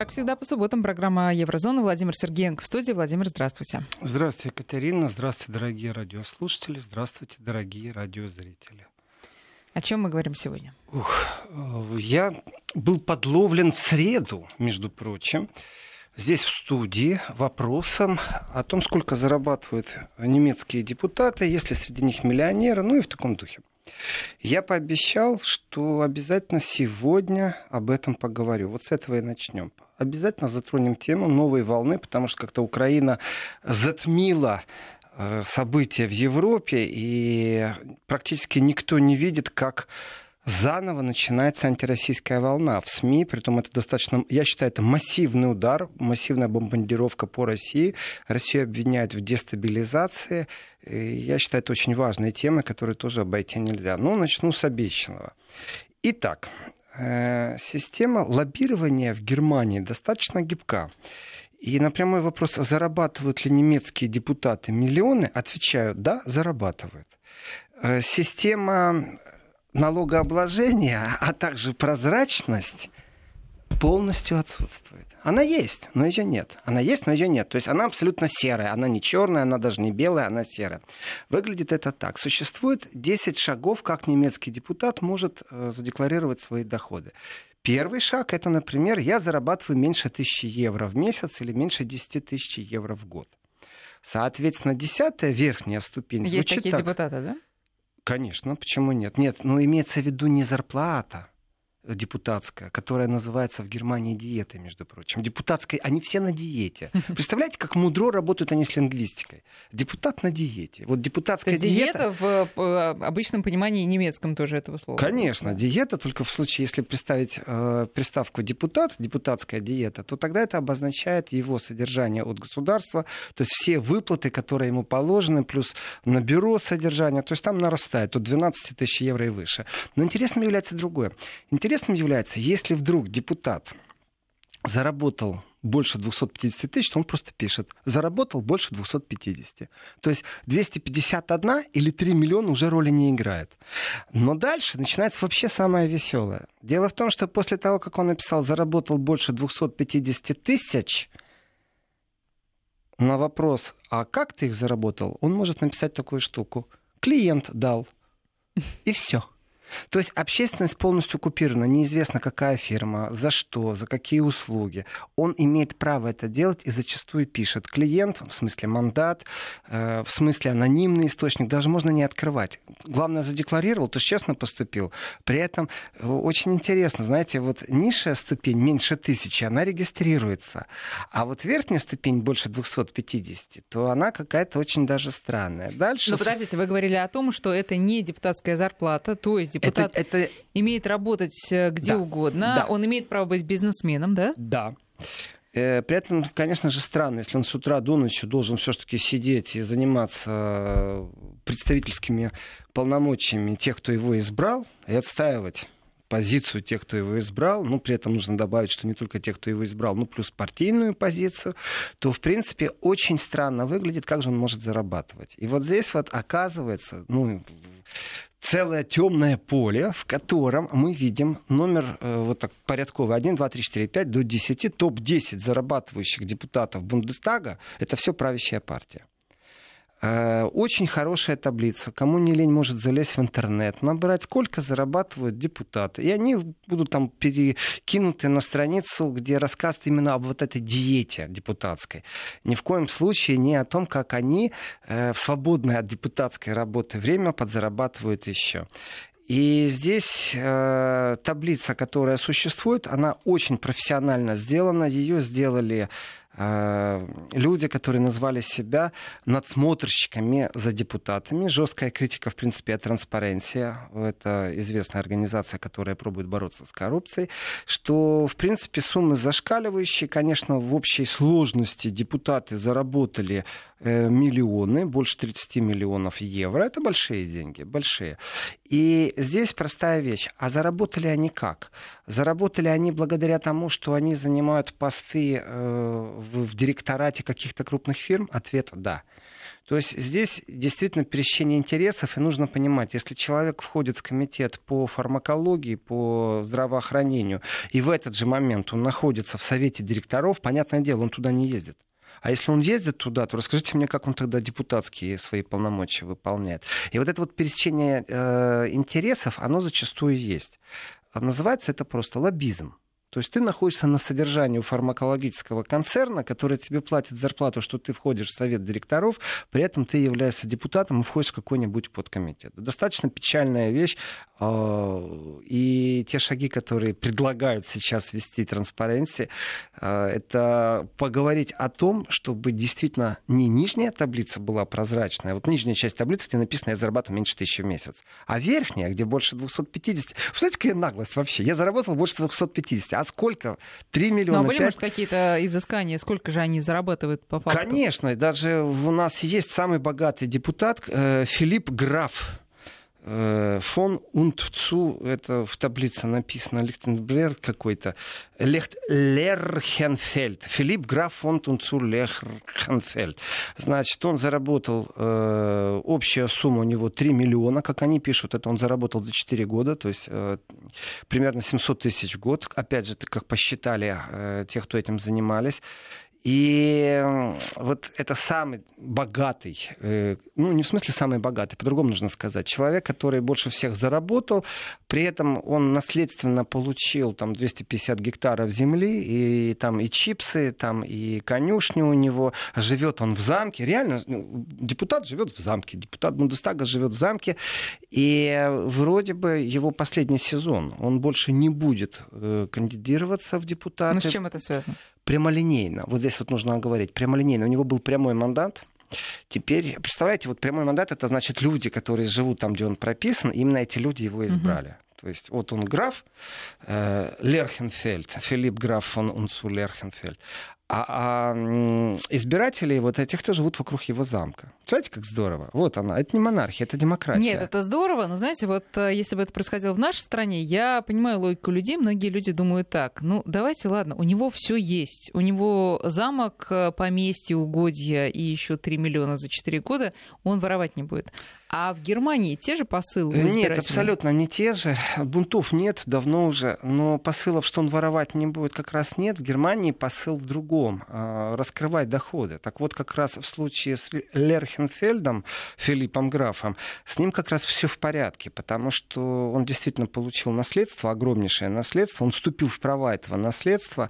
Как всегда, по субботам программа «Еврозона». Владимир Сергеенко в студии. Владимир, здравствуйте. Здравствуйте, Екатерина. Здравствуйте, дорогие радиослушатели. Здравствуйте, дорогие радиозрители. О чем мы говорим сегодня? Ух, я был подловлен в среду, между прочим, здесь в студии вопросом о том, сколько зарабатывают немецкие депутаты, есть ли среди них миллионеры, ну и в таком духе. Я пообещал, что обязательно сегодня об этом поговорю. Вот с этого и начнем. Обязательно затронем тему новой волны, потому что как-то Украина затмила э, события в Европе, и практически никто не видит, как заново начинается антироссийская волна в СМИ, притом это достаточно, я считаю, это массивный удар, массивная бомбардировка по России. Россию обвиняют в дестабилизации. И я считаю, это очень важная тема, которую тоже обойти нельзя. Но начну с обещанного. Итак, э, система лоббирования в Германии достаточно гибка. И на прямой вопрос, зарабатывают ли немецкие депутаты миллионы, отвечаю, да, зарабатывают. Э, система налогообложение, а также прозрачность полностью отсутствует. Она есть, но ее нет. Она есть, но ее нет. То есть она абсолютно серая. Она не черная, она даже не белая, она серая. Выглядит это так. Существует 10 шагов, как немецкий депутат может э, задекларировать свои доходы. Первый шаг это, например, я зарабатываю меньше тысячи евро в месяц или меньше 10 тысяч евро в год. Соответственно, десятая верхняя ступень. Есть такие так. депутаты, да? Конечно, почему нет? Нет, но имеется в виду не зарплата, депутатская, которая называется в Германии диетой, между прочим. Депутатская, они все на диете. Представляете, как мудро работают они с лингвистикой? Депутат на диете. Вот депутатская То есть диета... диета в э, обычном понимании немецком тоже этого слова. Конечно, диета только в случае, если представить э, приставку депутат, депутатская диета, то тогда это обозначает его содержание от государства, то есть все выплаты, которые ему положены, плюс на бюро содержание, то есть там нарастает от 12 тысяч евро и выше. Но интересным является другое. Интересно интересным является, если вдруг депутат заработал больше 250 тысяч, то он просто пишет, заработал больше 250. То есть 251 или 3 миллиона уже роли не играет. Но дальше начинается вообще самое веселое. Дело в том, что после того, как он написал, заработал больше 250 тысяч, на вопрос, а как ты их заработал, он может написать такую штуку. Клиент дал. И все. То есть общественность полностью купирована, неизвестно какая фирма, за что, за какие услуги. Он имеет право это делать и зачастую пишет клиент, в смысле мандат, э, в смысле анонимный источник, даже можно не открывать. Главное, задекларировал, то честно поступил. При этом э, очень интересно, знаете, вот низшая ступень меньше тысячи, она регистрируется, а вот верхняя ступень больше 250, то она какая-то очень даже странная. Дальше... Но подождите, вы говорили о том, что это не депутатская зарплата, то есть депутат это, это... имеет работать э, где да, угодно, да. он имеет право быть бизнесменом, да? Да. Э, при этом, конечно же, странно, если он с утра до ночи должен все-таки сидеть и заниматься э, представительскими полномочиями тех, кто его избрал, и отстаивать позицию тех, кто его избрал, ну, при этом нужно добавить, что не только тех, кто его избрал, ну, плюс партийную позицию, то, в принципе, очень странно выглядит, как же он может зарабатывать. И вот здесь вот оказывается, ну, целое темное поле, в котором мы видим номер э, вот так порядковый 1, 2, 3, 4, 5 до 10, топ-10 зарабатывающих депутатов Бундестага, это все правящая партия. Э, очень хорошая таблица. Кому не лень, может залезть в интернет, набрать, сколько зарабатывают депутаты. И они будут там перекинуты на страницу, где рассказывают именно об вот этой диете депутатской. Ни в коем случае не о том, как они э, в свободное от депутатской работы время подзарабатывают еще. И здесь э, таблица, которая существует, она очень профессионально сделана. Ее сделали люди, которые назвали себя надсмотрщиками за депутатами. Жесткая критика, в принципе, о транспаренции. Это известная организация, которая пробует бороться с коррупцией. Что, в принципе, суммы зашкаливающие. Конечно, в общей сложности депутаты заработали Э, миллионы, больше 30 миллионов евро. Это большие деньги, большие. И здесь простая вещь. А заработали они как? Заработали они благодаря тому, что они занимают посты э, в, в директорате каких-то крупных фирм? Ответ – да. То есть здесь действительно пересечение интересов, и нужно понимать, если человек входит в комитет по фармакологии, по здравоохранению, и в этот же момент он находится в совете директоров, понятное дело, он туда не ездит. А если он ездит туда, то расскажите мне, как он тогда депутатские свои полномочия выполняет. И вот это вот пересечение э, интересов, оно зачастую есть. Называется это просто лоббизм. То есть ты находишься на содержании у фармакологического концерна, который тебе платит зарплату, что ты входишь в совет директоров, при этом ты являешься депутатом и входишь в какой-нибудь подкомитет. Достаточно печальная вещь. А, и те шаги, которые предлагают сейчас вести транспаренции, а, это поговорить о том, чтобы действительно не нижняя таблица была прозрачная, вот нижняя часть таблицы, где написано «я зарабатываю меньше тысячи в месяц», а верхняя, где больше 250. Представляете, какая наглость вообще? Я заработал больше 250 а сколько? 3 миллиона. Ну, а были, 5... может, какие-то изыскания? Сколько же они зарабатывают по факту? Конечно. Даже у нас есть самый богатый депутат э, Филипп Граф. Э, фон und zu, это в таблице написано, Лихтенберг какой-то, Лехт, Лерхенфельд, Филипп Граф фон zu Лерхенфельд. Значит, он заработал, э, общая сумма у него 3 миллиона, как они пишут, это он заработал за 4 года, то есть э, примерно 700 тысяч в год. Опять же, как посчитали э, те, кто этим занимались. И вот это самый богатый, э, ну не в смысле самый богатый, по-другому нужно сказать, человек, который больше всех заработал, при этом он наследственно получил там 250 гектаров земли, и там и чипсы, там и конюшни у него, живет он в замке, реально, ну, депутат живет в замке, депутат Бундестага живет в замке, и вроде бы его последний сезон, он больше не будет э, кандидироваться в депутаты. Ну с чем это связано? Прямолинейно. Вот здесь вот нужно говорить прямолинейно. У него был прямой мандат, Теперь, представляете, вот прямой мандат это значит люди, которые живут там, где он прописан, именно эти люди его избрали. Uh-huh. То есть вот он граф э, Лерхенфельд, Филипп граф фон Унцу Лерхенфельд. А, а избиратели вот этих, кто живут вокруг его замка. Знаете, как здорово? Вот она. Это не монархия, это демократия. Нет, это здорово, но знаете, вот э, если бы это происходило в нашей стране, я понимаю логику людей. Многие люди думают так. Ну, давайте, ладно, у него все есть. У него замок, э, поместье, угодья и еще 3 миллиона за 4 года. Он воровать не будет. А в Германии те же посылы? Нет, абсолютно не те же. Бунтов нет давно уже, но посылов, что он воровать не будет, как раз нет. В Германии посыл в другом а, — раскрывать доходы. Так вот, как раз в случае с Лерхенфельдом, Филиппом Графом, с ним как раз все в порядке, потому что он действительно получил наследство, огромнейшее наследство, он вступил в права этого наследства,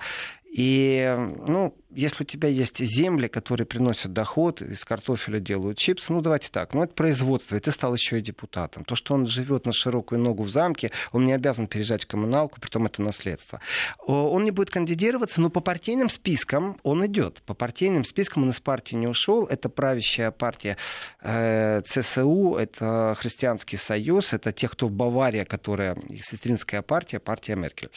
и, ну, если у тебя есть земли, которые приносят доход, из картофеля делают чипсы, ну, давайте так, ну, это производство, и ты стал еще и депутатом. То, что он живет на широкую ногу в замке, он не обязан переезжать в коммуналку, притом это наследство. Он не будет кандидироваться, но по партийным спискам он идет. По партийным спискам он из партии не ушел. Это правящая партия э, ЦСУ, это Христианский союз, это те, кто в Баварии, которая сестринская партия, партия Меркель.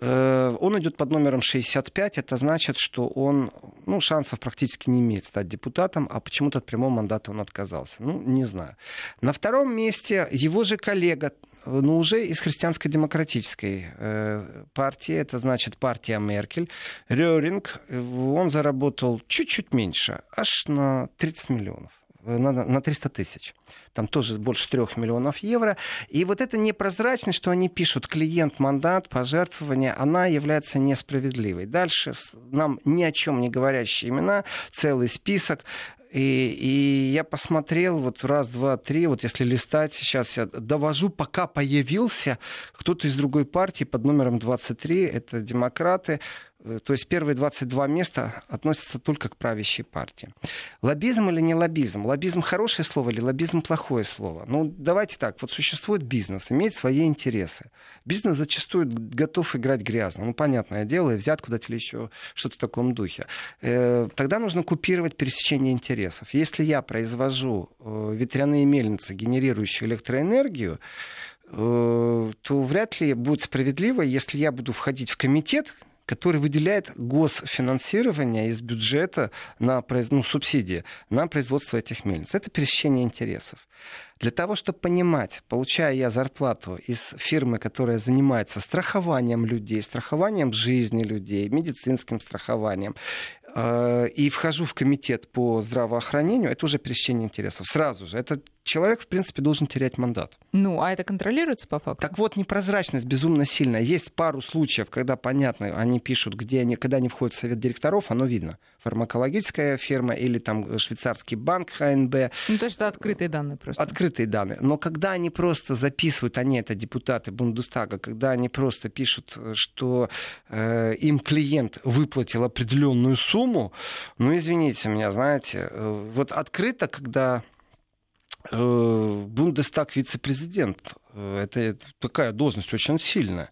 Э, он идет под номером 65, это значит, что он ну, шансов практически не имеет стать депутатом, а почему-то от прямого мандата он отказался. Ну, не знаю. На втором месте его же коллега, ну, уже из христианско-демократической э, партии, это значит партия Меркель, Реринг, он заработал чуть-чуть меньше, аж на 30 миллионов на, на 300 тысяч. Там тоже больше 3 миллионов евро. И вот эта непрозрачность, что они пишут, клиент, мандат, пожертвование, она является несправедливой. Дальше нам ни о чем не говорящие имена, целый список. И, и я посмотрел вот раз, два, три, вот если листать, сейчас я довожу, пока появился кто-то из другой партии под номером 23, это демократы, то есть первые 22 места относятся только к правящей партии. Лоббизм или не лоббизм? Лоббизм хорошее слово или лоббизм плохое слово? Ну, давайте так. Вот существует бизнес, имеет свои интересы. Бизнес зачастую готов играть грязно. Ну, понятное дело, и взят куда-то или еще что-то в таком духе. Э, тогда нужно купировать пересечение интересов. Если я произвожу э, ветряные мельницы, генерирующие электроэнергию, то вряд ли будет справедливо, если я буду входить в комитет, который выделяет госфинансирование из бюджета на ну, субсидии на производство этих мельниц. Это пересечение интересов. Для того, чтобы понимать, получая я зарплату из фирмы, которая занимается страхованием людей, страхованием жизни людей, медицинским страхованием, и вхожу в комитет по здравоохранению, это уже пересечение интересов. Сразу же. Это человек, в принципе, должен терять мандат. Ну, а это контролируется по факту? Так вот, непрозрачность безумно сильная. Есть пару случаев, когда, понятно, они пишут, где они, когда они входят в совет директоров, оно видно. Фармакологическая фирма или там швейцарский банк ХНБ. Ну, то есть это открытые данные просто. Открытые данные. Но когда они просто записывают, они это депутаты Бундестага, когда они просто пишут, что э, им клиент выплатил определенную сумму, ну, извините меня, знаете, э, вот открыто, когда Э, Бундестаг вице-президент. Э, это такая должность очень сильная.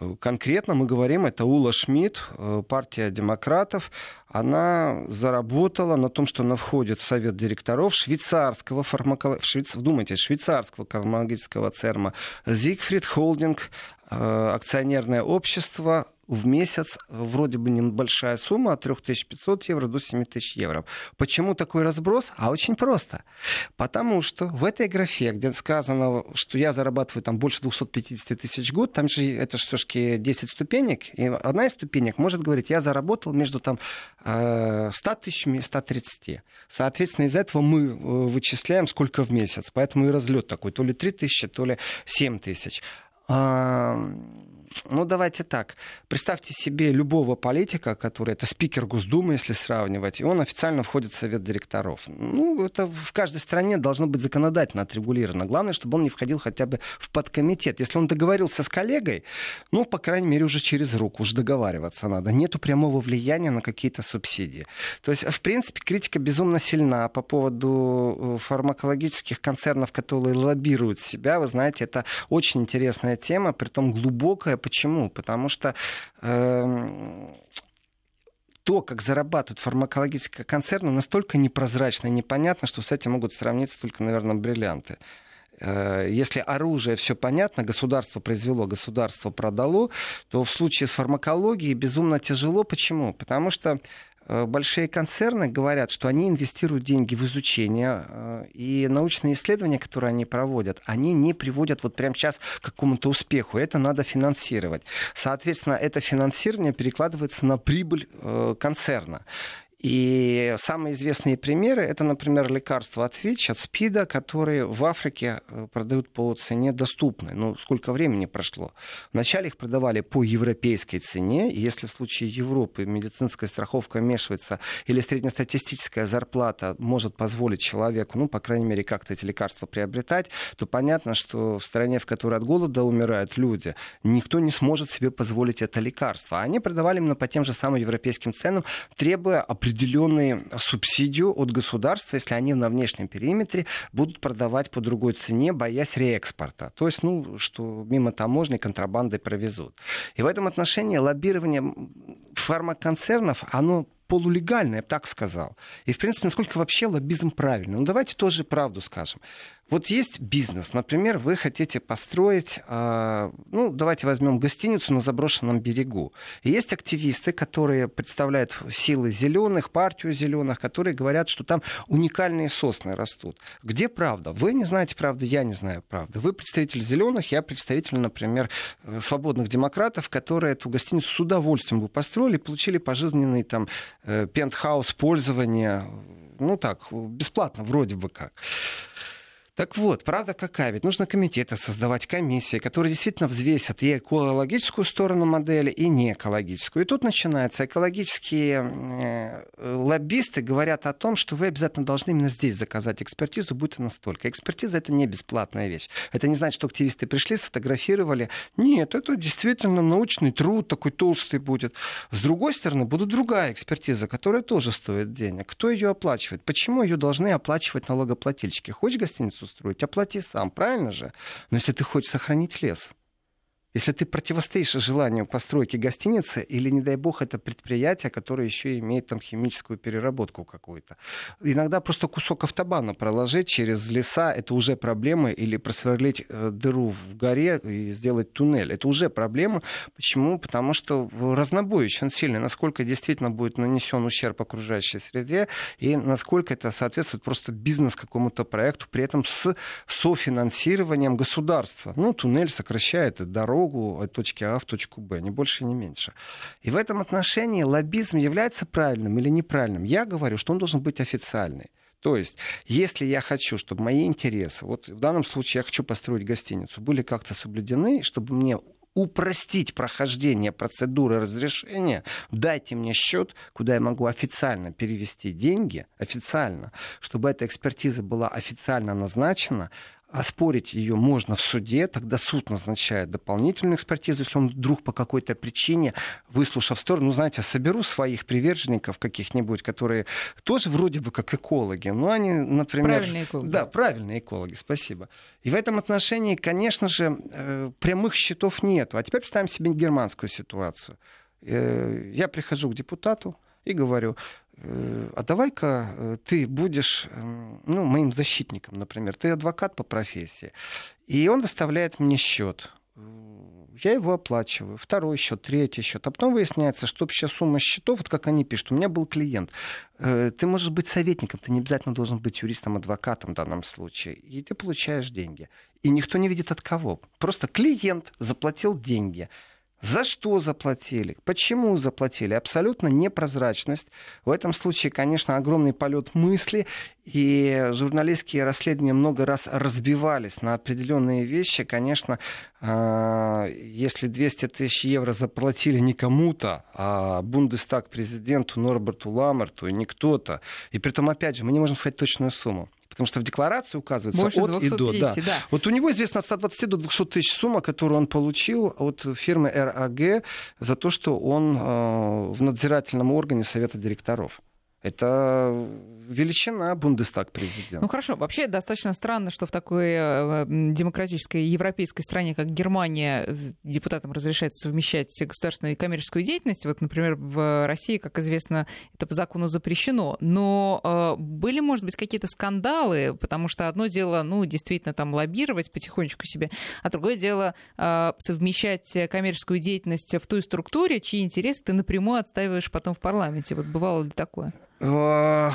Э, конкретно мы говорим, это Ула Шмидт, партия демократов. Она заработала на том, что она входит в совет директоров швейцарского фармакологического, Швейц... вдумайтесь, швейцарского фармакологического церма Зигфрид Холдинг, акционерное общество в месяц вроде бы небольшая сумма от 3500 евро до 7000 евро. Почему такой разброс? А очень просто. Потому что в этой графе, где сказано, что я зарабатываю там больше 250 тысяч в год, там же это все-таки 10 ступенек, и одна из ступенек может говорить, я заработал между там 100 э, тысячами и 130. Соответственно, из этого мы э, вычисляем, сколько в месяц. Поэтому и разлет такой, то ли 3 тысячи, то ли 7 тысяч ну, давайте так. Представьте себе любого политика, который это спикер Госдумы, если сравнивать, и он официально входит в совет директоров. Ну, это в каждой стране должно быть законодательно отрегулировано. Главное, чтобы он не входил хотя бы в подкомитет. Если он договорился с коллегой, ну, по крайней мере, уже через руку, уже договариваться надо. Нету прямого влияния на какие-то субсидии. То есть, в принципе, критика безумно сильна по поводу э, фармакологических концернов, которые лоббируют себя. Вы знаете, это очень интересная тема, при том глубокая, Почему? Потому что э, то, как зарабатывают фармакологические концерны, настолько непрозрачно и непонятно, что с этим могут сравниться только, наверное, бриллианты. Э, если оружие все понятно, государство произвело, государство продало, то в случае с фармакологией безумно тяжело. Почему? Потому что большие концерны говорят, что они инвестируют деньги в изучение, э, и научные исследования, которые они проводят, они не приводят вот прямо сейчас к какому-то успеху. Это надо финансировать. Соответственно, это финансирование перекладывается на прибыль э, концерна. И самые известные примеры это, например, лекарства от ВИЧ, от СПИДа, которые в Африке э, продают по цене доступной. Ну, сколько времени прошло? Вначале их продавали по европейской цене, и если в случае Европы медицинская страховка вмешивается или среднестатистическая зарплата может позволить человеку, ну, по крайней мере, как-то эти лекарства приобретать, то понятно, что в стране, в которой от голода умирают люди, никто не сможет себе позволить это лекарство. Они продавали именно по тем же самым европейским ценам, требуя определенных определенную субсидию от государства, если они на внешнем периметре будут продавать по другой цене, боясь реэкспорта. То есть, ну, что мимо таможни контрабандой провезут. И в этом отношении лоббирование фармаконцернов, оно полулегальное, я бы так сказал. И, в принципе, насколько вообще лоббизм правильный. Ну, давайте тоже правду скажем. Вот есть бизнес, например, вы хотите построить, э, ну, давайте возьмем гостиницу на заброшенном берегу. И есть активисты, которые представляют силы зеленых, партию зеленых, которые говорят, что там уникальные сосны растут. Где правда? Вы не знаете правды, я не знаю правды. Вы представитель зеленых, я представитель, например, э, свободных демократов, которые эту гостиницу с удовольствием бы построили, получили пожизненный там э, пентхаус пользования, ну так, бесплатно вроде бы как. Так вот, правда какая? Ведь нужно комитеты создавать, комиссии, которые действительно взвесят и экологическую сторону модели, и не экологическую. И тут начинается. Экологические э, лоббисты говорят о том, что вы обязательно должны именно здесь заказать экспертизу, будь она столько. Экспертиза — это не бесплатная вещь. Это не значит, что активисты пришли, сфотографировали. Нет, это действительно научный труд, такой толстый будет. С другой стороны, будет другая экспертиза, которая тоже стоит денег. Кто ее оплачивает? Почему ее должны оплачивать налогоплательщики? Хочешь гостиницу строить, оплати сам, правильно же? Но если ты хочешь сохранить лес, Если ты противостоишь желанию постройки гостиницы, или, не дай бог, это предприятие, которое еще имеет там химическую переработку какую-то. Иногда просто кусок автобана проложить через леса, это уже проблема, или просверлить э, дыру в горе и сделать туннель. Это уже проблема. Почему? Потому что разнобой очень сильный. Насколько действительно будет нанесен ущерб окружающей среде, и насколько это соответствует просто бизнес какому-то проекту, при этом с софинансированием государства. Ну, туннель сокращает дорогу, дорогу от точки А в точку Б, ни больше, ни меньше. И в этом отношении лоббизм является правильным или неправильным. Я говорю, что он должен быть официальный. То есть, если я хочу, чтобы мои интересы, вот в данном случае я хочу построить гостиницу, были как-то соблюдены, чтобы мне упростить прохождение процедуры разрешения, дайте мне счет, куда я могу официально перевести деньги, официально, чтобы эта экспертиза была официально назначена, оспорить ее можно в суде, тогда суд назначает дополнительную экспертизу, если он вдруг по какой-то причине, выслушав сторону, ну, знаете, соберу своих приверженников каких-нибудь, которые тоже вроде бы как экологи, но они, например... Правильные экологи. Да, правильные экологи, спасибо. И в этом отношении, конечно же, э, прямых счетов нет. А теперь представим себе германскую ситуацию. Э, я прихожу к депутату и говорю, а давай-ка э, ты будешь эм, ну, моим защитником, например. Ты адвокат по профессии. И он выставляет мне счет. Э, я его оплачиваю. Второй счет, третий счет. А потом выясняется, что общая сумма счетов, вот как они пишут, у меня был клиент. Ты можешь быть советником, ты не обязательно должен быть юристом, адвокатом в данном случае. И ты получаешь деньги. И никто не видит от кого. Просто клиент заплатил деньги. За что заплатили? Почему заплатили? Абсолютно непрозрачность. В этом случае, конечно, огромный полет мысли, и журналистские расследования много раз разбивались на определенные вещи. Конечно, а, если 200 тысяч евро заплатили не кому-то, а Бундестаг президенту Норберту Ламерту, и не кто-то, и при том, опять же, мы не можем сказать точную сумму. Потому что в декларации указывается Больше от 250, и до. Да. Да. Вот у него известно от 120 до 200 тысяч сумма, которую он получил от фирмы РАГ за то, что он э, в надзирательном органе Совета директоров. Это величина Бундестаг президент. Ну хорошо, вообще достаточно странно, что в такой э, демократической европейской стране, как Германия, депутатам разрешается совмещать государственную и коммерческую деятельность. Вот, например, в России, как известно, это по закону запрещено. Но э, были, может быть, какие-то скандалы, потому что одно дело, ну, действительно, там лоббировать потихонечку себе, а другое дело э, совмещать коммерческую деятельность в той структуре, чьи интересы ты напрямую отстаиваешь потом в парламенте. Вот бывало ли такое? Э,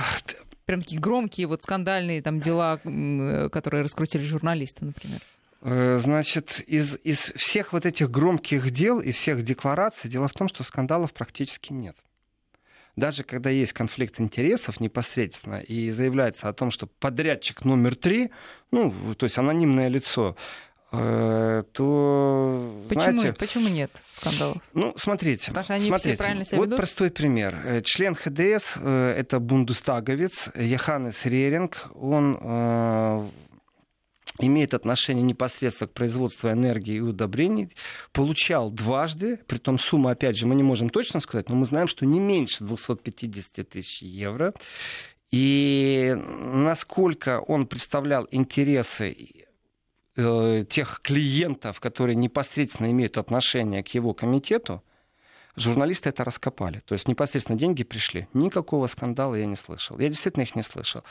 Прям такие громкие, вот скандальные там дела, э, которые раскрутили журналисты, например. Э, значит, из, из всех вот этих громких дел и всех деклараций, дело в том, что скандалов практически нет. Даже когда есть конфликт интересов непосредственно и заявляется о том, что подрядчик номер три, ну, то есть анонимное лицо, то почему, знаете, почему нет скандалов? Ну, смотрите, Потому что они смотрите, все правильно себя вот ведут? простой пример. Э, член ХДС, э, это бундестаговец Яханес Реринг, он имеет отношение непосредственно к производству энергии и удобрений, получал дважды, при том сумма, опять же, мы не можем точно сказать, но мы знаем, что не меньше 250 тысяч евро. И насколько он представлял интересы э, тех клиентов, которые непосредственно имеют отношение к его комитету, журналисты это раскопали. То есть непосредственно деньги пришли. Никакого скандала я не слышал. Я действительно их не слышал.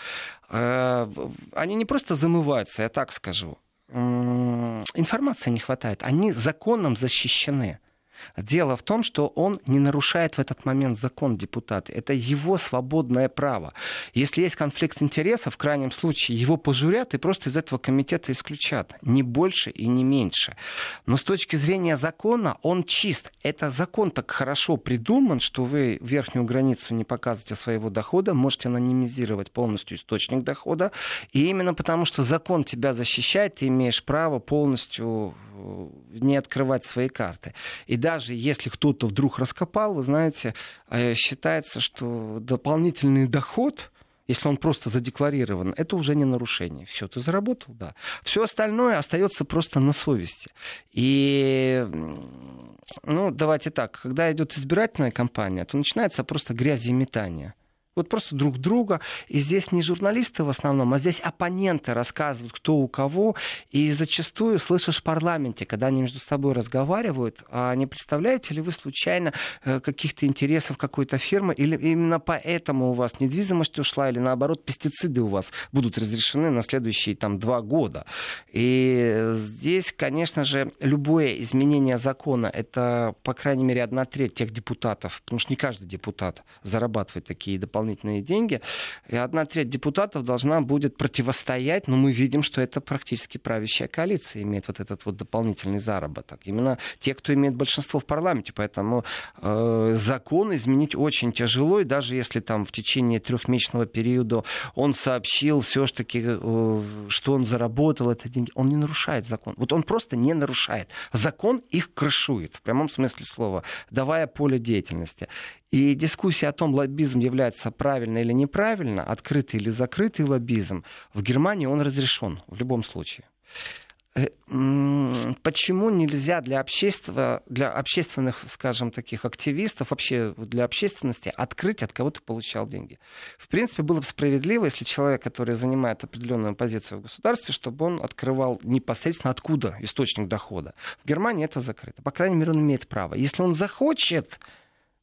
Э, они не просто замываются, я так скажу. Информации не хватает. Они законом защищены. Дело в том, что он не нарушает в этот момент закон депутата. Это его свободное право. Если есть конфликт интересов, в крайнем случае его пожурят и просто из этого комитета исключат. Не больше и не меньше. Но с точки зрения закона он чист. Это закон так хорошо придуман, что вы верхнюю границу не показываете своего дохода, можете анонимизировать полностью источник дохода. И именно потому, что закон тебя защищает, ты имеешь право полностью э, не открывать свои карты. И даже если кто-то вдруг раскопал, вы знаете, э, считается, что дополнительный доход, если он просто задекларирован, это уже не нарушение. Все, ты заработал, да. Все остальное остается просто на совести. И, ну, давайте так, когда идет избирательная кампания, то начинается просто гряземетание. Вот просто друг друга. И здесь не журналисты в основном, а здесь оппоненты рассказывают, кто у кого. И зачастую слышишь в парламенте, когда они между собой разговаривают, а не представляете ли вы случайно э, каких-то интересов какой-то фирмы, или именно поэтому у вас недвижимость ушла, или наоборот пестициды у вас будут разрешены на следующие там два года. И здесь, конечно же, любое изменение закона, это, по крайней мере, одна треть тех депутатов, потому что не каждый депутат зарабатывает такие дополнительные дополнительные деньги. И одна треть депутатов должна будет противостоять, но мы видим, что это практически правящая коалиция имеет вот этот вот дополнительный заработок. Именно те, кто имеет большинство в парламенте. Поэтому э, закон изменить очень тяжело, и даже если там в течение трехмесячного периода он сообщил все-таки, э, что он заработал это деньги, он не нарушает закон. Вот он просто не нарушает. Закон их крышует, в прямом смысле слова, давая поле деятельности. И дискуссия о том, лоббизм является правильно или неправильно, открытый или закрытый лоббизм, в Германии он разрешен в любом случае. Э, почему нельзя для, общества, для общественных, скажем, таких активистов, вообще для общественности открыть, от кого ты получал деньги? В принципе, было бы справедливо, если человек, который занимает определенную позицию в государстве, чтобы он открывал непосредственно откуда источник дохода. В Германии это закрыто. По крайней мере, он имеет право. Если он захочет,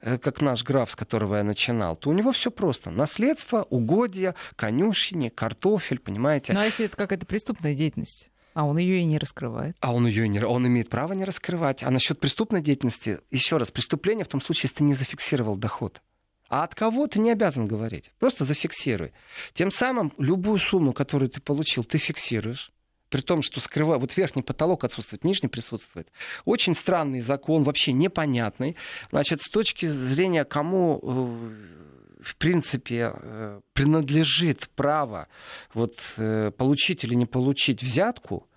как наш граф, с которого я начинал, то у него все просто. Наследство, угодья, конюшни, картофель, понимаете. Ну а если это какая-то преступная деятельность? А он ее и не раскрывает. А он ее не, он имеет право не раскрывать. А насчет преступной деятельности, еще раз, преступление в том случае, если ты не зафиксировал доход. А от кого ты не обязан говорить. Просто зафиксируй. Тем самым любую сумму, которую ты получил, ты фиксируешь при том, что скрывает, вот верхний потолок отсутствует, нижний присутствует. Очень странный закон, вообще непонятный. Значит, с точки зрения, кому э, в принципе э, принадлежит право вот, э, получить или не получить взятку,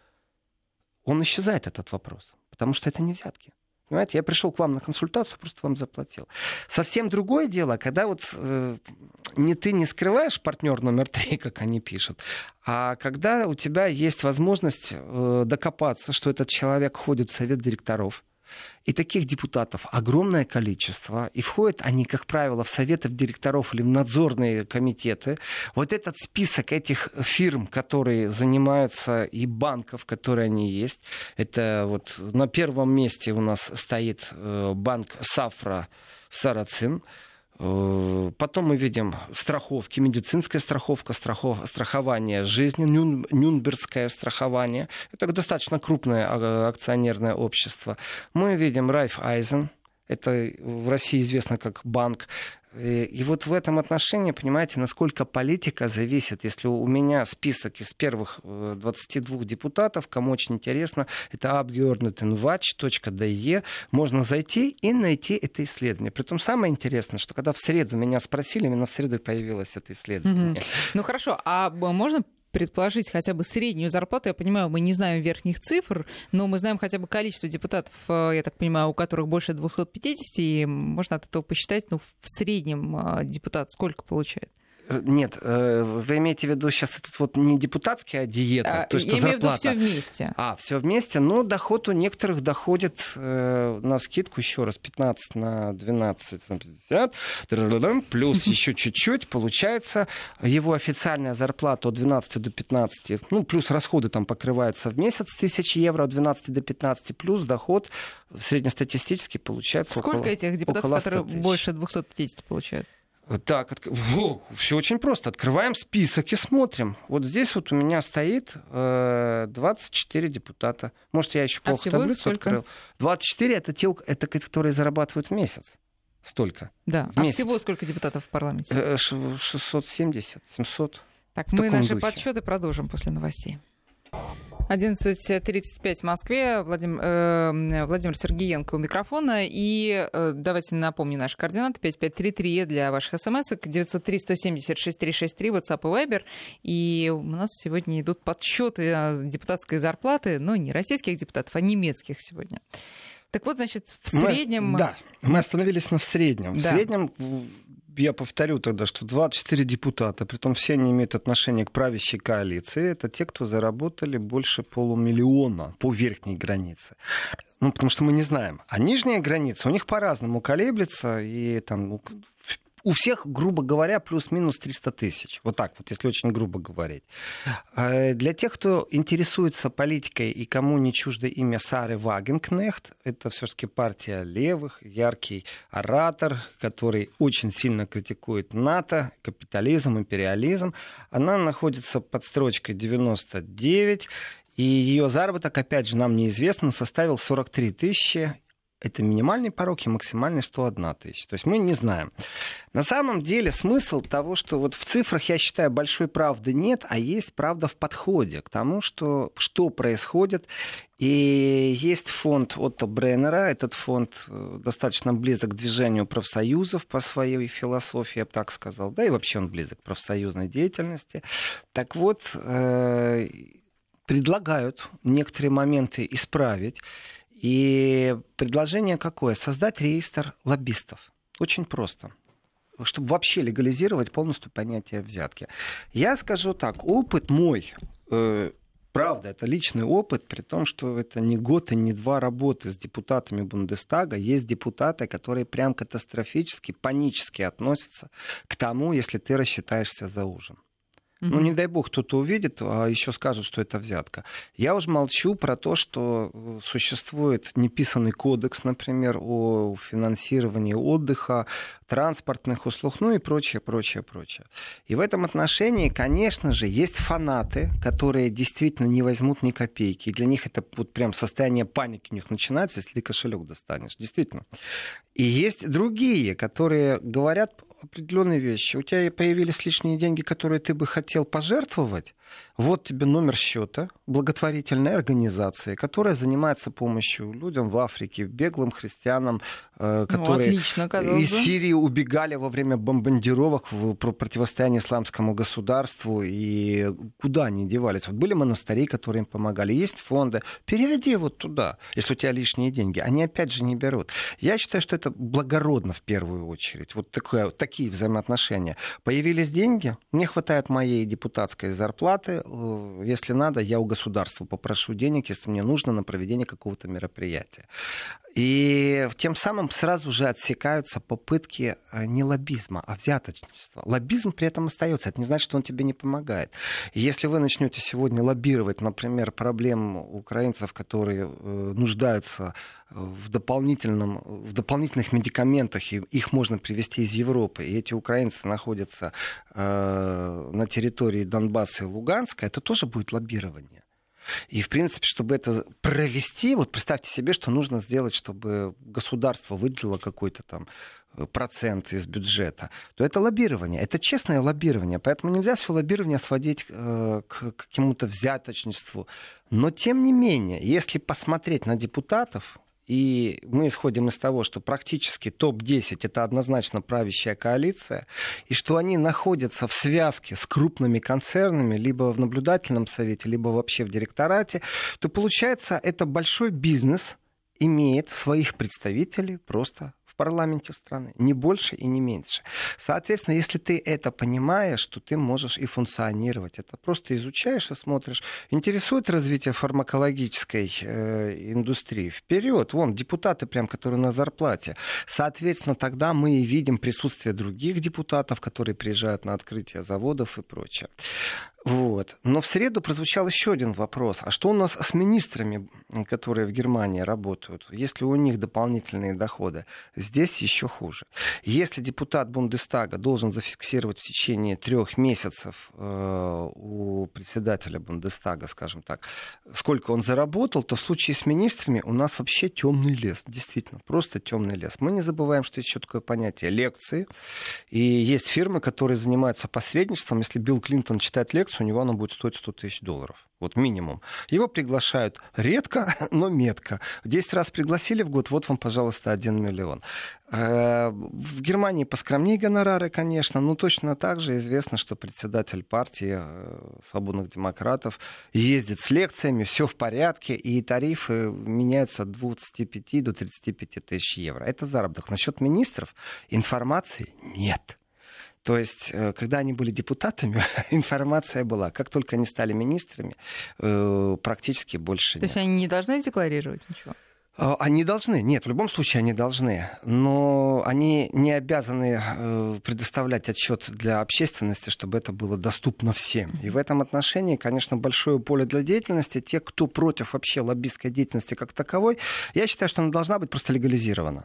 он исчезает, этот вопрос. Потому что это не взятки. Понимаете, я пришел к вам на консультацию, просто вам заплатил. Совсем другое дело, когда вот э, не ты не скрываешь партнер номер три, как они пишут, а когда у тебя есть возможность э, докопаться, что этот человек ходит в совет директоров, и таких депутатов огромное количество, и входят они, как правило, в советы директоров или в надзорные комитеты. Вот этот список этих фирм, которые занимаются, и банков, которые они есть, это вот на первом месте у нас стоит э, банк Сафра Сарацин, потом мы видим страховки, медицинская страховка, страхов, страхование жизни, нюн, нюнбергское страхование. Это достаточно крупное а, акционерное общество. Мы видим Райфайзен, это в России известно как банк. Э, и вот в этом отношении, понимаете, насколько политика зависит. Если у меня список из первых 22 э, депутатов, кому очень интересно, это abgeordnetenwatch.de, можно зайти и найти это исследование. Притом самое интересное, что когда в среду меня спросили, именно в среду появилось это исследование. Mm-hmm. Ну хорошо, а можно предположить хотя бы среднюю зарплату. Я понимаю, мы не знаем верхних цифр, но мы знаем хотя бы количество депутатов, э, я так понимаю, у которых больше 250, и можно от этого посчитать, ну, в среднем э, депутат сколько получает? Э, нет, э, вы имеете в виду сейчас этот вот не депутатская диета, а, то, что я зарплата. имею в виду все вместе. А, все вместе, но доход у некоторых доходит э, на скидку еще раз 15 на 12 на 50, плюс еще чуть-чуть, получается его официальная зарплата от 12 до 15, ну, плюс расходы там покрываются в месяц тысячи евро от 12 до 15, плюс доход среднестатистически получается Сколько около, этих депутатов, которые больше 250 получают? Так, от... все очень просто. Открываем список и смотрим. Вот здесь вот у меня стоит э, 24 депутата. Может, я еще а плохо таблицу сколько? открыл. 24 это те, это которые зарабатывают в месяц. Столько. Да. В а месяц. всего сколько депутатов в парламенте? 670, 700. Так, мы наши духе. подсчеты продолжим после новостей. 11.35 в Москве. Владимир, э, Владимир Сергеенко у микрофона. И э, давайте напомню наши координаты. 5533 для ваших смс 903-170-6363 WhatsApp и Viber. И у нас сегодня идут подсчеты депутатской зарплаты, но не российских депутатов, а немецких сегодня. Так вот, значит, в среднем... Мы, да, мы остановились на в среднем. Да. В среднем я повторю тогда, что 24 депутата, при том все они имеют отношение к правящей коалиции, это те, кто заработали больше полумиллиона по верхней границе. Ну, потому что мы не знаем. А нижняя граница у них по-разному колеблется, и там у всех, грубо говоря, плюс-минус 300 тысяч. Вот так вот, если очень грубо говорить. А, для тех, кто интересуется политикой и кому не чуждо имя Сары Вагенкнехт, это все-таки партия левых, яркий оратор, который очень сильно критикует НАТО, капитализм, империализм. Она находится под строчкой 99, и ее заработок, опять же, нам неизвестно, составил 43 тысячи это минимальный порог и максимальный 101 тысяча. То есть мы не знаем. На самом деле смысл того, что вот в цифрах, я считаю, большой правды нет, а есть правда в подходе к тому, что, что происходит. И есть фонд Отто Бреннера. Этот фонд э, достаточно близок к движению профсоюзов по своей философии, я бы так сказал. Да, и вообще он близок к профсоюзной деятельности. Так вот, э, предлагают некоторые моменты исправить. И предложение какое? Создать реестр лоббистов. Очень просто чтобы вообще легализировать полностью понятие взятки. Я скажу так, опыт мой, э, правда, это личный опыт, при том, что это не год и не два работы с депутатами Бундестага. Есть депутаты, которые прям катастрофически, панически относятся к тому, если ты рассчитаешься за ужин. Ну, не дай бог, кто-то увидит, а еще скажут, что это взятка. Я уже молчу про то, что э, существует неписанный кодекс, например, о финансировании отдыха, транспортных услуг, ну и прочее, прочее, прочее. И в этом отношении, конечно же, есть фанаты, которые действительно не возьмут ни копейки. И для них это вот прям состояние паники у них начинается, если ты кошелек достанешь. Действительно. И есть другие, которые говорят определенные вещи. У тебя появились лишние деньги, которые ты бы хотел пожертвовать. Вот тебе номер счета благотворительной организации, которая занимается помощью людям в Африке, беглым христианам, э, ну, которые ну, отлично, из Сирии убегали во время бомбардировок в противостоянии исламскому государству. И куда они девались? Вот были монастыри, которые им помогали. Есть фонды. Переведи вот туда, если у тебя лишние деньги. Они опять же не берут. Я считаю, что это благородно в первую очередь. Вот такое, такие взаимоотношения. Появились деньги, мне хватает моей депутатской зарплаты. Э, если надо, я у государства попрошу денег, если мне нужно на проведение какого-то мероприятия. И тем самым сразу же отсекаются попытки э, не лоббизма, а взяточничества. Лоббизм при этом остается. Это не значит, что он тебе не помогает. Если вы начнете сегодня лоббировать, например, проблем украинцев, которые э, нуждаются в, дополнительном, в дополнительных медикаментах, и их можно привезти из Европы, и эти украинцы находятся э, на территории Донбасса и Луганска, это тоже будет лоббирование. И, в принципе, чтобы это провести, вот представьте себе, что нужно сделать, чтобы государство выделило какой-то там э, процент из бюджета, то это лоббирование. Это честное лоббирование. Поэтому нельзя все лоббирование сводить э, к какому-то взяточничеству. Но, тем не менее, если посмотреть на депутатов, и мы исходим из того, что практически топ-10 это однозначно правящая коалиция, и что они находятся в связке с крупными концернами, либо в наблюдательном совете, либо вообще в директорате, то получается это большой бизнес имеет своих представителей просто парламенте страны, не больше и не меньше. Соответственно, если ты это понимаешь, то ты можешь и функционировать. Это просто изучаешь и смотришь. Интересует развитие фармакологической э, индустрии? Вперед! Вон, депутаты прям, которые на зарплате. Соответственно, тогда мы и видим присутствие других депутатов, которые приезжают на открытие заводов и прочее. Вот. Но в среду прозвучал еще один вопрос. А что у нас с министрами, которые в Германии работают? Есть ли у них дополнительные доходы? Здесь еще хуже. Если депутат Бундестага должен зафиксировать в течение трех месяцев э, у председателя Бундестага, скажем так, сколько он заработал, то в случае с министрами у нас вообще темный лес. Действительно, просто темный лес. Мы не забываем, что есть еще такое понятие лекции. И есть фирмы, которые занимаются посредничеством. Если Билл Клинтон читает лекцию, у него оно будет стоить 100 тысяч долларов. Вот минимум. Его приглашают редко, но метко. Десять раз пригласили в год, вот вам, пожалуйста, один миллион. Э, в Германии поскромнее гонорары, конечно, но точно так же известно, что председатель партии э, свободных демократов ездит с лекциями, все в порядке, и тарифы меняются от 25 до 35 тысяч евро. Это заработок. Насчет министров информации нет. То есть, э, когда они были депутатами, информация была. Как только они стали министрами, э, практически больше То нет. есть они не должны декларировать ничего? А, они должны, нет, в любом случае они должны, но они не обязаны э, предоставлять отчет для общественности, чтобы это было доступно всем. И в этом отношении, конечно, большое поле для деятельности. Те, кто против вообще лоббистской деятельности как таковой, я считаю, что она должна быть просто легализирована.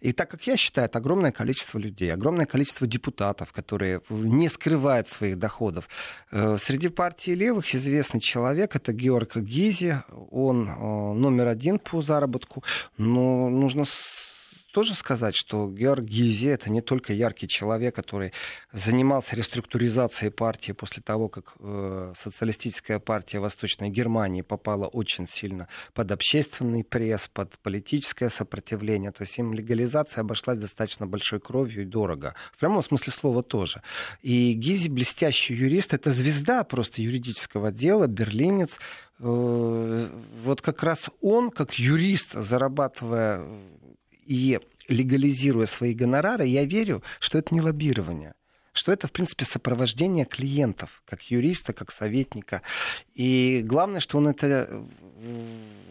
И так как я считаю, это огромное количество людей, огромное количество депутатов, которые не скрывают своих доходов. Э, среди партии левых известный человек, это Георг Гизи, он э, номер один по заработку, но нужно тоже сказать, что Георг Гизи это не только яркий человек, который занимался реструктуризацией партии после того, как э, социалистическая партия Восточной Германии попала очень сильно под общественный пресс, под политическое сопротивление. То есть им легализация обошлась достаточно большой кровью и дорого. В прямом смысле слова тоже. И Гизи блестящий юрист, это звезда просто юридического дела, берлинец. Э, вот как раз он, как юрист, зарабатывая и легализируя свои гонорары, я верю, что это не лоббирование что это, в принципе, сопровождение клиентов, как юриста, как советника. И главное, что он это э,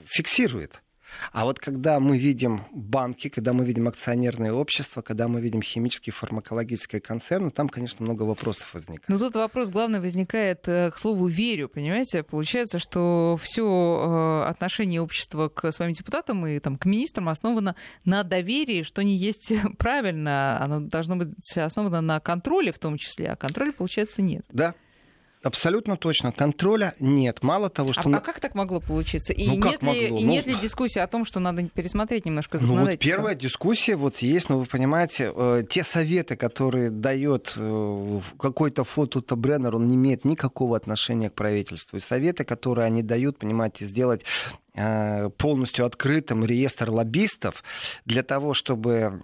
фиксирует. А вот когда мы видим банки, когда мы видим акционерные общества, когда мы видим химические, фармакологические концерны, там, конечно, много вопросов возникает. Но тут вопрос главный возникает, э, к слову, верю, понимаете? Получается, что все э, отношение общества к своим депутатам и там, к министрам основано на доверии, что не есть правильно. Оно должно быть основано на контроле в том числе, а контроля, получается, нет. Да, Абсолютно точно. Контроля нет. Мало того, что... А, а как так могло получиться? И, ну, нет, ли, и ну... нет ли дискуссии о том, что надо пересмотреть немножко законодательство? Ну, вот первая дискуссия вот есть, но вы понимаете, э, те советы, которые дает э, какой-то фото Бреннер, он не имеет никакого отношения к правительству. И советы, которые они дают, понимаете, сделать э, полностью открытым реестр лоббистов для того, чтобы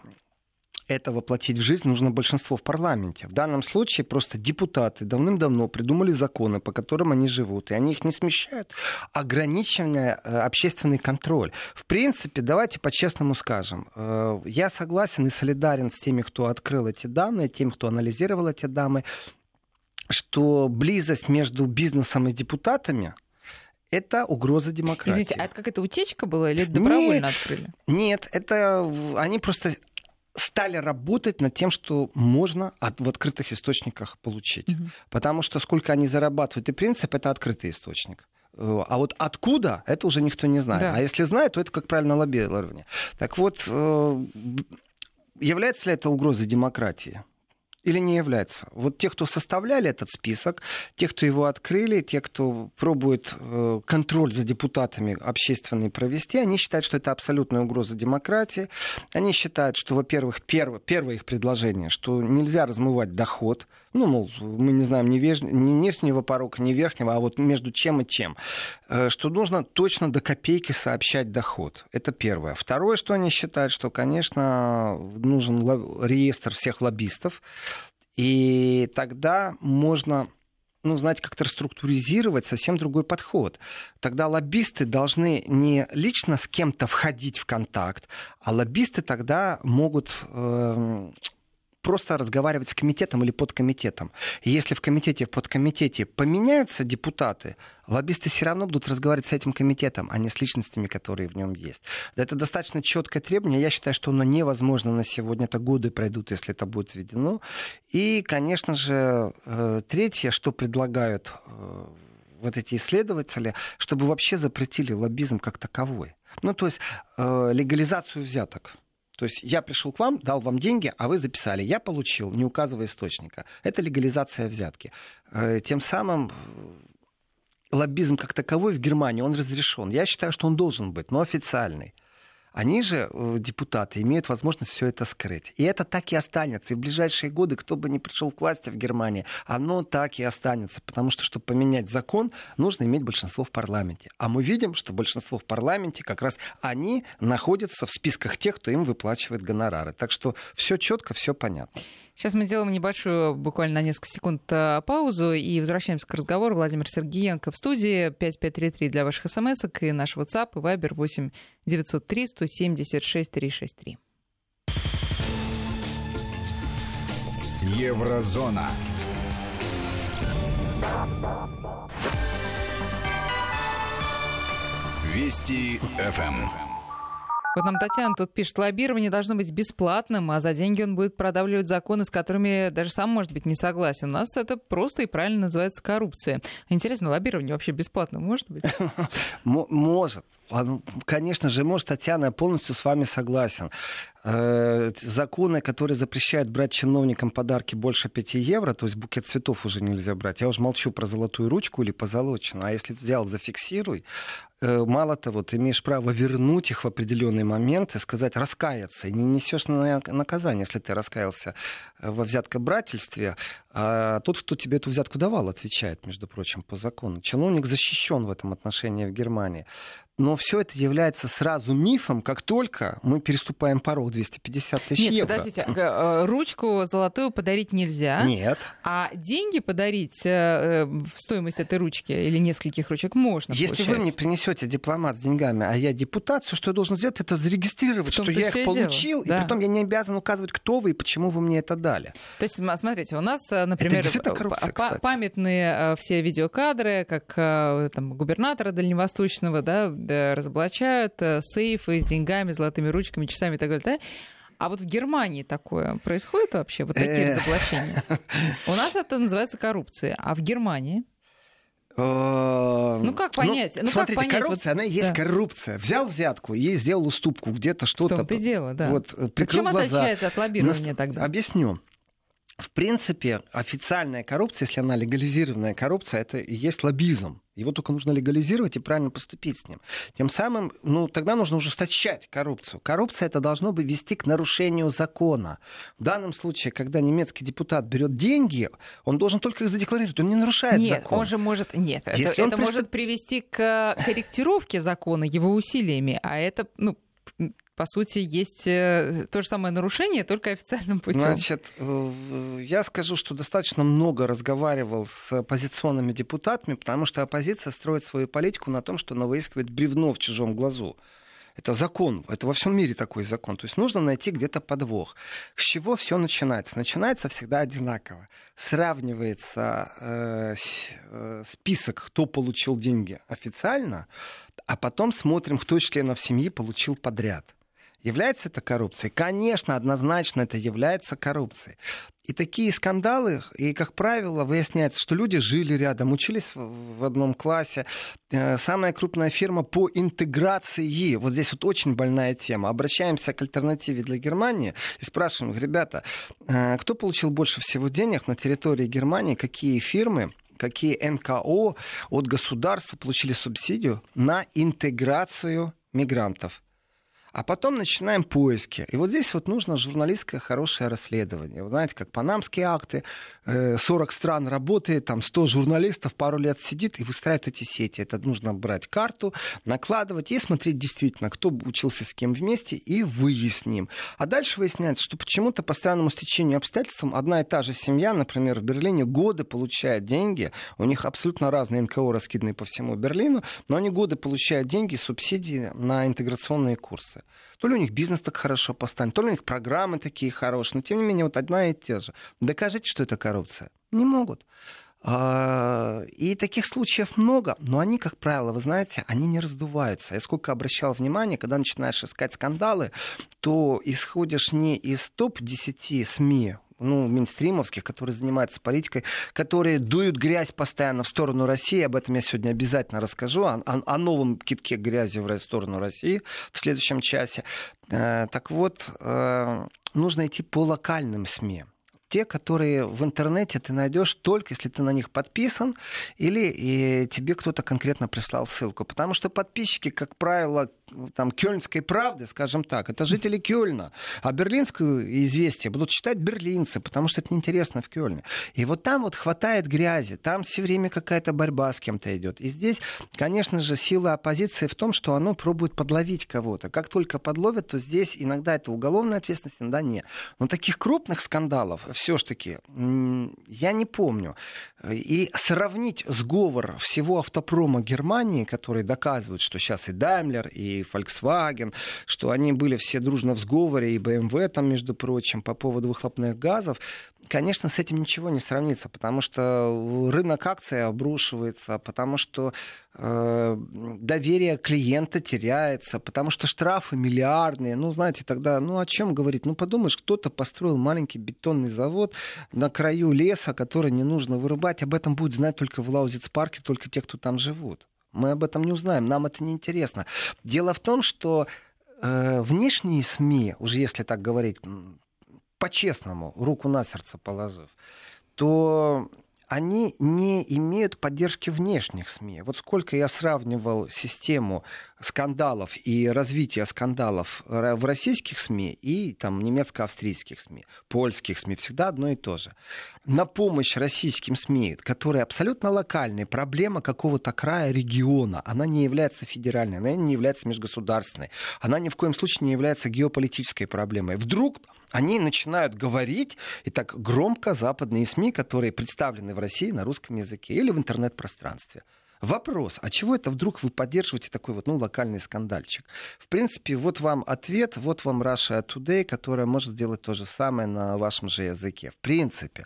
это воплотить в жизнь, нужно большинство в парламенте. В данном случае просто депутаты давным-давно придумали законы, по которым они живут, и они их не смещают, ограничивая э, общественный контроль. В принципе, давайте по-честному скажем, э, я согласен и солидарен с теми, кто открыл эти данные, тем, кто анализировал эти данные, что близость между бизнесом и депутатами это угроза демократии. Извините, а это как это утечка была или добровольно нет, открыли? Нет, это они просто стали работать над тем, что можно от, в открытых источниках получить. Угу. Потому что сколько они зарабатывают, и принцип это открытый источник. Э, а вот откуда, это уже никто не знает. Да. А если знает, то это, как правильно, лоббирование. Так вот, э, является ли это угрозой демократии? Или не является? Вот те, кто составляли этот список, те, кто его открыли, те, кто пробует э, контроль за депутатами общественный провести, они считают, что это абсолютная угроза демократии. Они считают, что, во-первых, первое, первое их предложение, что нельзя размывать доход, ну, мол, мы не знаем ни, веж... ни нижнего порога, ни верхнего, а вот между чем и чем. Э, что нужно точно до копейки сообщать доход. Это первое. Второе, что они считают, что, конечно, нужен реестр всех лоббистов, и тогда можно ну, знаете, как-то реструктуризировать совсем другой подход. Тогда лоббисты должны не лично с кем-то входить в контакт, а лоббисты тогда могут э, просто разговаривать с комитетом или подкомитетом. И если в комитете, в подкомитете поменяются депутаты, лоббисты все равно будут разговаривать с этим комитетом, а не с личностями, которые в нем есть. Это достаточно четкое требование. Я считаю, что оно невозможно на сегодня. Это годы пройдут, если это будет введено. И, конечно же, э, третье, что предлагают э, вот эти исследователи, чтобы вообще запретили лоббизм как таковой. Ну, то есть э, легализацию взяток. То есть я пришел к вам, дал вам деньги, а вы записали. Я получил, не указывая источника. Это легализация взятки. Э, тем самым э, лоббизм как таковой в Германии, он разрешен. Я считаю, что он должен быть, но официальный. Они же, э, депутаты, имеют возможность все это скрыть. И это так и останется. И в ближайшие годы, кто бы ни пришел к власти в Германии, оно так и останется. Потому что, чтобы поменять закон, нужно иметь большинство в парламенте. А мы видим, что большинство в парламенте, как раз они находятся в списках тех, кто им выплачивает гонорары. Так что все четко, все понятно. Сейчас мы сделаем небольшую, буквально на несколько секунд, э, паузу и возвращаемся к разговору. Владимир Сергеенко в студии 5533 для ваших смс и наш WhatsApp и Viber 8 903 176 363. Еврозона. Вести ФМ. Вот нам Татьяна тут пишет, лоббирование должно быть бесплатным, а за деньги он будет продавливать законы, с которыми даже сам может быть не согласен. У нас это просто и правильно называется коррупция. Интересно, лоббирование вообще бесплатно может быть? Может. Конечно же, может, Татьяна, я полностью с вами согласен. Э, законы, которые запрещают брать чиновникам подарки больше 5 евро, то есть букет цветов уже нельзя брать. Я уже молчу про золотую ручку или позолоченную. А если взял, зафиксируй, мало того, ты имеешь право вернуть их в определенный момент и сказать раскаяться. И не несешь наказание, если ты раскаялся э, во взяткобрательстве. А тот, кто тебе эту взятку давал, отвечает, между прочим, по закону. Чиновник защищен в этом отношении в Германии. Но все это является сразу мифом, как только мы переступаем порог 250 тысяч Нет, евро. подождите, э, ручку золотую подарить нельзя. Нет. А деньги подарить э, в стоимость этой ручки или нескольких ручек можно. Если получается. вы мне принесете дипломат с деньгами, а я депутат, все, что я должен сделать, это зарегистрировать, что я их получил, дело. и да. потом я не обязан указывать, кто вы и почему вы мне это дали. То есть, смотрите, у нас, э, например, памятные все видеокадры, как там, губернатора Дальневосточного, да, разоблачают э, сейфы с деньгами, золотыми ручками, часами и так далее. Да? А вот в Германии такое происходит вообще, вот такие разоблачения? У нас это называется коррупция, а в Германии? Э, ну как понять? Ну, ну смотрите, как понять? коррупция, вот, она есть да. коррупция. Взял взятку и сделал уступку где-то что-то. В том-то дело, да. Вот, э, Чем глаза. отличается от лоббирования Нас... тогда? Объясню. В принципе, официальная коррупция, если она легализированная коррупция, это и есть лоббизм. Его только нужно легализировать и правильно поступить с ним. Тем самым, ну, тогда нужно ужесточать коррупцию. Коррупция это должно бы вести к нарушению закона. В данном случае, когда немецкий депутат берет деньги, он должен только их задекларировать, он не нарушает нет, закон. он же может... Нет, Если это, это может привести к корректировке закона его усилиями, а это, ну, по сути, есть э, то же самое нарушение, только официальным путем. Значит, я скажу, что достаточно много разговаривал с оппозиционными депутатами, потому что оппозиция строит свою политику на том, что она выискивает бревно в чужом глазу. Это закон, это во всем мире такой закон. То есть нужно найти где-то подвох. С чего все начинается? Начинается всегда одинаково. Сравнивается э, э, список, кто получил деньги официально, а потом смотрим, кто из членов семьи получил подряд. Является это коррупцией? Конечно, однозначно это является коррупцией. И такие скандалы, и, как правило, выясняется, что люди жили рядом, учились в одном классе. Э, самая крупная фирма по интеграции, вот здесь вот очень больная тема. Обращаемся к альтернативе для Германии и спрашиваем, ребята, э, кто получил больше всего денег на территории Германии, какие фирмы какие НКО от государства получили субсидию на интеграцию мигрантов а потом начинаем поиски. И вот здесь вот нужно журналистское хорошее расследование. Вы знаете, как панамские акты, 40 э, стран работает, там 100 журналистов пару лет сидит и выстраивает эти сети. Это нужно брать карту, накладывать и смотреть действительно, кто учился с кем вместе, и выясним. А дальше выясняется, что почему-то по странному стечению обстоятельств одна и та же семья, например, в Берлине годы получает деньги, у них абсолютно разные НКО раскиданы по всему Берлину, но они годы получают деньги, субсидии на интеграционные курсы. То ли у них бизнес так хорошо поставлен, то ли у них программы такие хорошие, но тем не менее вот одна и те же. Докажите, что это коррупция. Не могут. А, и таких случаев много, но они, как правило, вы знаете, они не раздуваются. Я сколько обращал внимание, когда начинаешь искать скандалы, то исходишь не из топ-10 СМИ ну, минстримовских, которые занимаются политикой, которые дуют грязь постоянно в сторону России. Об этом я сегодня обязательно расскажу, о, о, о новом китке грязи в сторону России в следующем часе. Э, так вот, э, нужно идти по локальным СМИ те, которые в интернете ты найдешь только если ты на них подписан или тебе кто-то конкретно прислал ссылку. Потому что подписчики, как правило, там, Кёльнской правды, скажем так, это жители Кёльна. А берлинскую известие будут читать берлинцы, потому что это неинтересно в Кёльне. И вот там вот хватает грязи, там все время какая-то борьба с кем-то идет. И здесь, конечно же, сила оппозиции в том, что оно пробует подловить кого-то. Как только подловят, то здесь иногда это уголовная ответственность, иногда нет. Но таких крупных скандалов все-таки я не помню. И сравнить сговор всего автопрома Германии, который доказывает, что сейчас и Даймлер, и Volkswagen, что они были все дружно в сговоре, и BMW там, между прочим, по поводу выхлопных газов, конечно, с этим ничего не сравнится, потому что рынок акций обрушивается, потому что э, доверие клиента теряется, потому что штрафы миллиардные. Ну, знаете, тогда, ну, о чем говорить? Ну, подумаешь, кто-то построил маленький бетонный завод на краю леса, который не нужно вырубать. Об этом будет знать только в Лаузиц-парке, только те, кто там живут. Мы об этом не узнаем, нам это не интересно. Дело в том, что э, внешние СМИ, уже если так говорить по-честному, руку на сердце положив, то они не имеют поддержки внешних СМИ. Вот сколько я сравнивал систему скандалов и развития скандалов в российских СМИ и там немецко-австрийских СМИ, польских СМИ, всегда одно и то же. На помощь российским СМИ, которые абсолютно локальные, проблема какого-то края, региона, она не является федеральной, она не является межгосударственной, она ни в коем случае не является геополитической проблемой. Вдруг они начинают говорить, и так громко западные СМИ, которые представлены в России на русском языке или в интернет-пространстве. Вопрос, а чего это вдруг вы поддерживаете такой вот, ну, локальный скандальчик? В принципе, вот вам ответ, вот вам Russia Today, которая может сделать то же самое на вашем же языке. В принципе.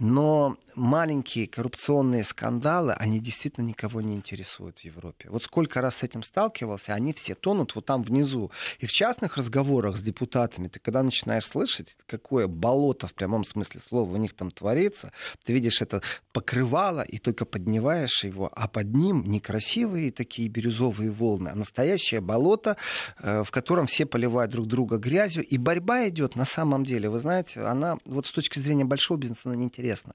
Но маленькие коррупционные скандалы, они действительно никого не интересуют в Европе. Вот сколько раз с этим сталкивался, они все тонут вот там внизу. И в частных разговорах с депутатами, ты когда начинаешь слышать, какое болото в прямом смысле слова у них там творится, ты видишь это покрывало и только поднимаешь его, а под ним не красивые такие бирюзовые волны, а настоящее болото, э, в котором все поливают друг друга грязью. И борьба идет на самом деле, вы знаете, она вот с точки зрения большого бизнеса, она неинтересна.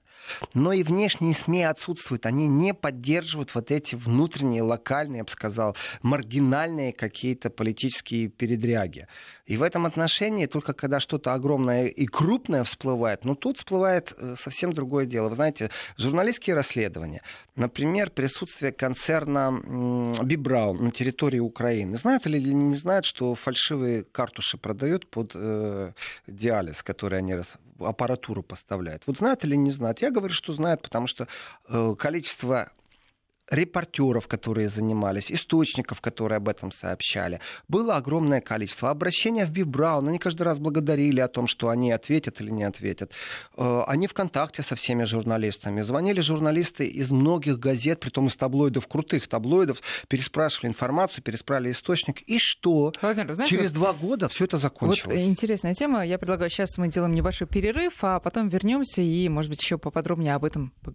Но и внешние СМИ отсутствуют. Они не поддерживают вот эти внутренние, локальные, я бы сказал, маргинальные какие-то политические передряги. И в этом отношении только когда что-то огромное и крупное всплывает, ну тут всплывает э, совсем другое дело. Вы знаете, журналистские расследования, например, присутствие концерна Бибраун на территории Украины. Знают или не знают, что фальшивые картуши продают под э, диализ, который они аппаратуру поставляют? Вот знают или не знают? Я говорю, что знают, потому что э, количество репортеров, которые занимались, источников, которые об этом сообщали. Было огромное количество. Обращения в Бибраун, они каждый раз благодарили о том, что они ответят или не ответят. Э, они в контакте со всеми журналистами. Звонили журналисты из многих газет, притом из таблоидов, крутых таблоидов, переспрашивали информацию, переспрашивали источник. И что? Владимир, знаете, Через вот, два года все это закончилось. Вот интересная тема. Я предлагаю, сейчас мы делаем небольшой перерыв, а потом вернемся и, может быть, еще поподробнее об этом поговорим.